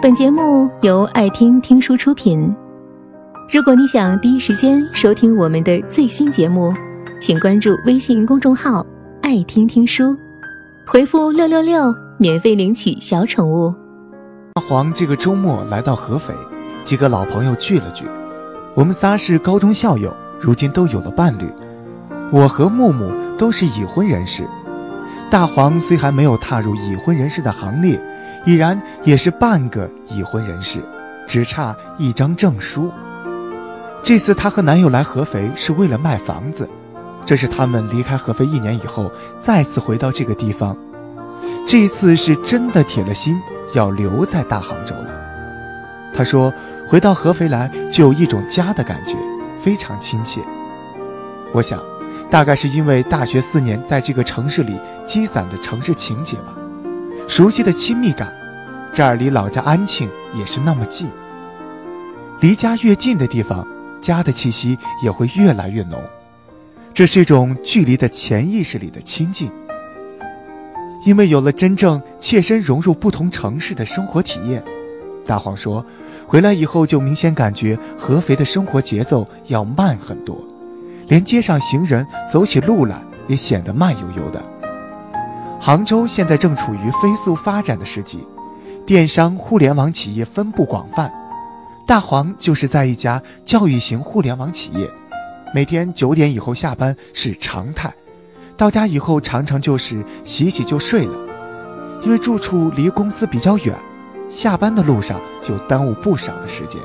本节目由爱听听书出品。如果你想第一时间收听我们的最新节目，请关注微信公众号“爱听听书”，回复“六六六”免费领取小宠物。大黄这个周末来到合肥，几个老朋友聚了聚。我们仨是高中校友，如今都有了伴侣。我和木木都是已婚人士，大黄虽还没有踏入已婚人士的行列，已然也是半个已婚人士，只差一张证书。这次她和男友来合肥是为了卖房子，这是他们离开合肥一年以后再次回到这个地方，这次是真的铁了心要留在大杭州了。他说：“回到合肥来就有一种家的感觉，非常亲切。”我想。大概是因为大学四年在这个城市里积攒的城市情节吧，熟悉的亲密感，这儿离老家安庆也是那么近。离家越近的地方，家的气息也会越来越浓，这是一种距离的潜意识里的亲近。因为有了真正切身融入不同城市的生活体验，大黄说，回来以后就明显感觉合肥的生活节奏要慢很多。连街上行人走起路来也显得慢悠悠的。杭州现在正处于飞速发展的时期，电商、互联网企业分布广泛。大黄就是在一家教育型互联网企业，每天九点以后下班是常态，到家以后常常就是洗洗就睡了，因为住处离公司比较远，下班的路上就耽误不少的时间。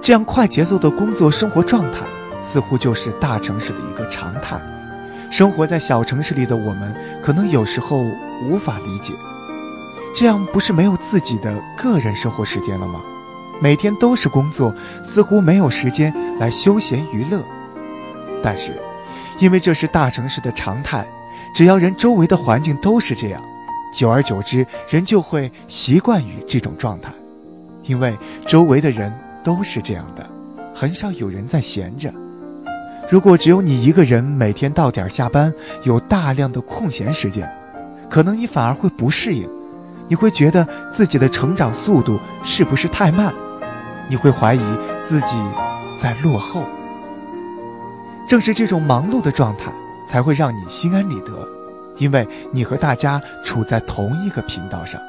这样快节奏的工作生活状态。似乎就是大城市的一个常态，生活在小城市里的我们，可能有时候无法理解，这样不是没有自己的个人生活时间了吗？每天都是工作，似乎没有时间来休闲娱乐。但是，因为这是大城市的常态，只要人周围的环境都是这样，久而久之，人就会习惯于这种状态，因为周围的人都是这样的，很少有人在闲着。如果只有你一个人每天到点下班，有大量的空闲时间，可能你反而会不适应，你会觉得自己的成长速度是不是太慢？你会怀疑自己在落后。正是这种忙碌的状态，才会让你心安理得，因为你和大家处在同一个频道上。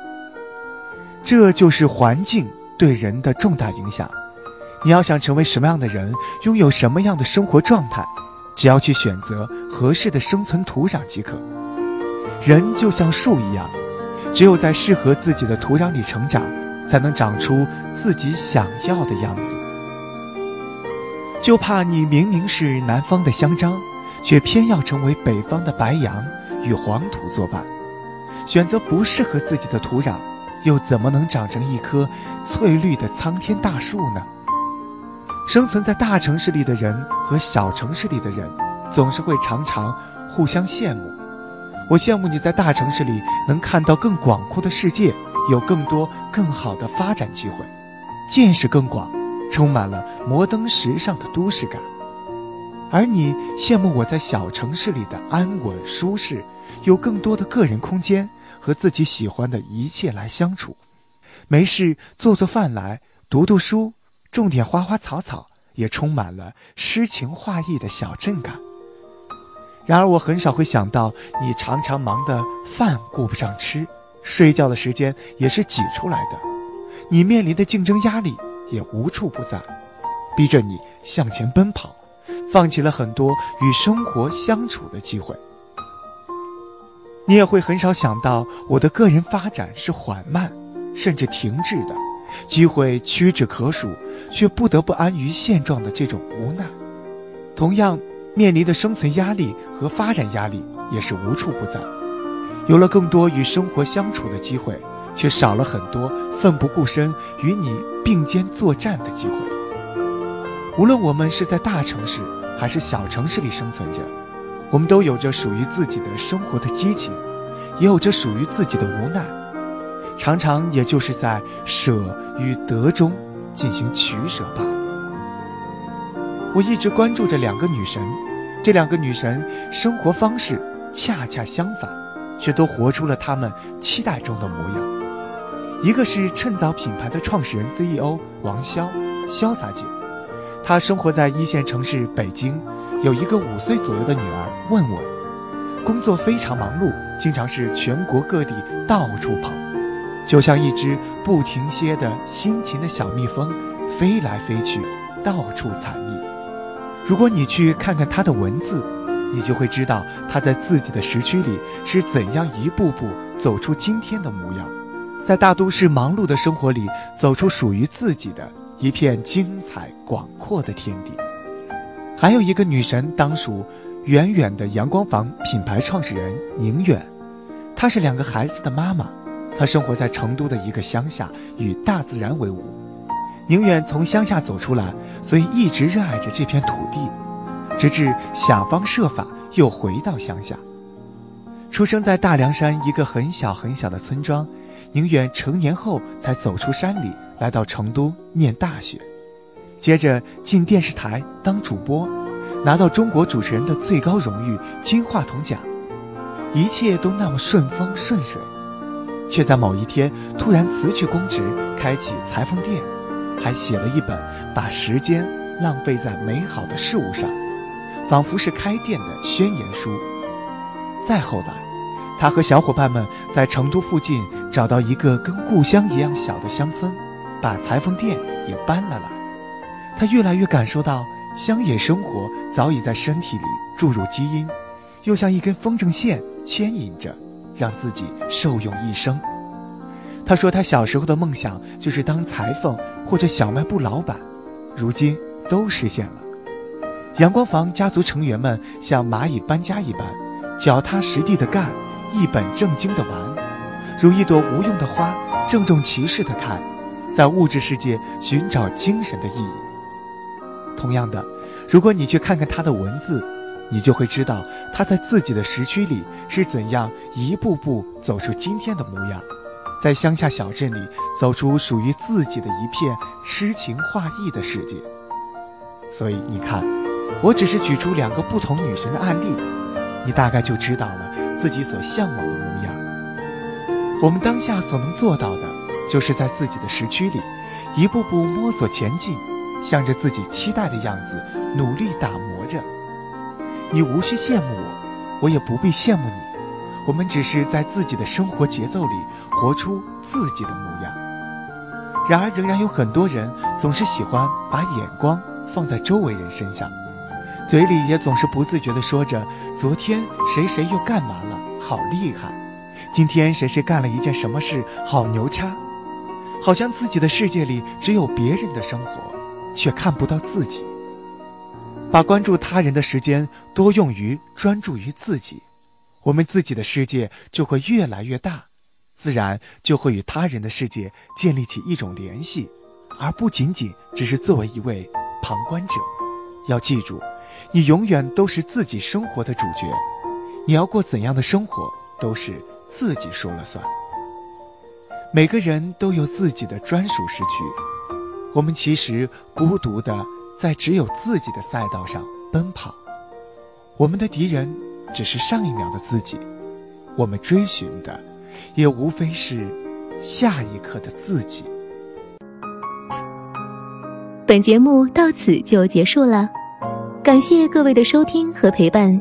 这就是环境对人的重大影响。你要想成为什么样的人，拥有什么样的生活状态，只要去选择合适的生存土壤即可。人就像树一样，只有在适合自己的土壤里成长，才能长出自己想要的样子。就怕你明明是南方的香樟，却偏要成为北方的白杨，与黄土作伴，选择不适合自己的土壤，又怎么能长成一棵翠绿的苍天大树呢？生存在大城市里的人和小城市里的人，总是会常常互相羡慕。我羡慕你在大城市里能看到更广阔的世界，有更多更好的发展机会，见识更广，充满了摩登时尚的都市感。而你羡慕我在小城市里的安稳舒适，有更多的个人空间和自己喜欢的一切来相处，没事做做饭来，读读书。种点花花草草，也充满了诗情画意的小镇感。然而，我很少会想到，你常常忙得饭顾不上吃，睡觉的时间也是挤出来的。你面临的竞争压力也无处不在，逼着你向前奔跑，放弃了很多与生活相处的机会。你也会很少想到，我的个人发展是缓慢，甚至停滞的。机会屈指可数，却不得不安于现状的这种无奈，同样面临的生存压力和发展压力也是无处不在。有了更多与生活相处的机会，却少了很多奋不顾身与你并肩作战的机会。无论我们是在大城市还是小城市里生存着，我们都有着属于自己的生活的激情，也有着属于自己的无奈。常常也就是在舍与得中进行取舍罢了。我一直关注着两个女神，这两个女神生活方式恰恰相反，却都活出了她们期待中的模样。一个是趁早品牌的创始人 CEO 王潇，潇洒姐。她生活在一线城市北京，有一个五岁左右的女儿问问，工作非常忙碌，经常是全国各地到处跑，就像一只不停歇的辛勤的小蜜蜂，飞来飞去，到处采蜜。如果你去看看她的文字，你就会知道她在自己的时区里是怎样一步步走出今天的模样。在大都市忙碌的生活里，走出属于自己的一片精彩广阔的天地。还有一个女神，当属远远的阳光房品牌创始人宁远。她是两个孩子的妈妈，她生活在成都的一个乡下，与大自然为伍。宁远从乡下走出来，所以一直热爱着这片土地，直至想方设法又回到乡下。出生在大凉山一个很小很小的村庄。宁远成年后才走出山里，来到成都念大学，接着进电视台当主播，拿到中国主持人的最高荣誉金话筒奖，一切都那么顺风顺水，却在某一天突然辞去公职，开启裁缝店，还写了一本把时间浪费在美好的事物上，仿佛是开店的宣言书。再后来。他和小伙伴们在成都附近找到一个跟故乡一样小的乡村，把裁缝店也搬了来。他越来越感受到乡野生活早已在身体里注入基因，又像一根风筝线牵引着，让自己受用一生。他说，他小时候的梦想就是当裁缝或者小卖部老板，如今都实现了。阳光房家族成员们像蚂蚁搬家一般，脚踏实地的干。一本正经的玩，如一朵无用的花，郑重其事的开，在物质世界寻找精神的意义。同样的，如果你去看看他的文字，你就会知道他在自己的时区里是怎样一步步走出今天的模样，在乡下小镇里走出属于自己的一片诗情画意的世界。所以你看，我只是举出两个不同女神的案例，你大概就知道了。自己所向往的模样，我们当下所能做到的，就是在自己的时区里，一步步摸索前进，向着自己期待的样子努力打磨着。你无需羡慕我，我也不必羡慕你，我们只是在自己的生活节奏里活出自己的模样。然而，仍然有很多人总是喜欢把眼光放在周围人身上。嘴里也总是不自觉地说着：“昨天谁谁又干嘛了？好厉害！今天谁谁干了一件什么事？好牛叉！”好像自己的世界里只有别人的生活，却看不到自己。把关注他人的时间多用于专注于自己，我们自己的世界就会越来越大，自然就会与他人的世界建立起一种联系，而不仅仅只是作为一位旁观者。要记住。你永远都是自己生活的主角，你要过怎样的生活都是自己说了算。每个人都有自己的专属时区，我们其实孤独的在只有自己的赛道上奔跑，我们的敌人只是上一秒的自己，我们追寻的也无非是下一刻的自己。本节目到此就结束了。感谢各位的收听和陪伴，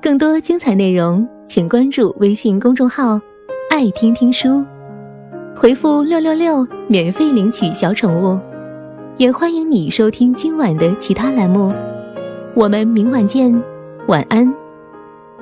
更多精彩内容，请关注微信公众号“爱听听书”，回复“六六六”免费领取小宠物。也欢迎你收听今晚的其他栏目，我们明晚见，晚安。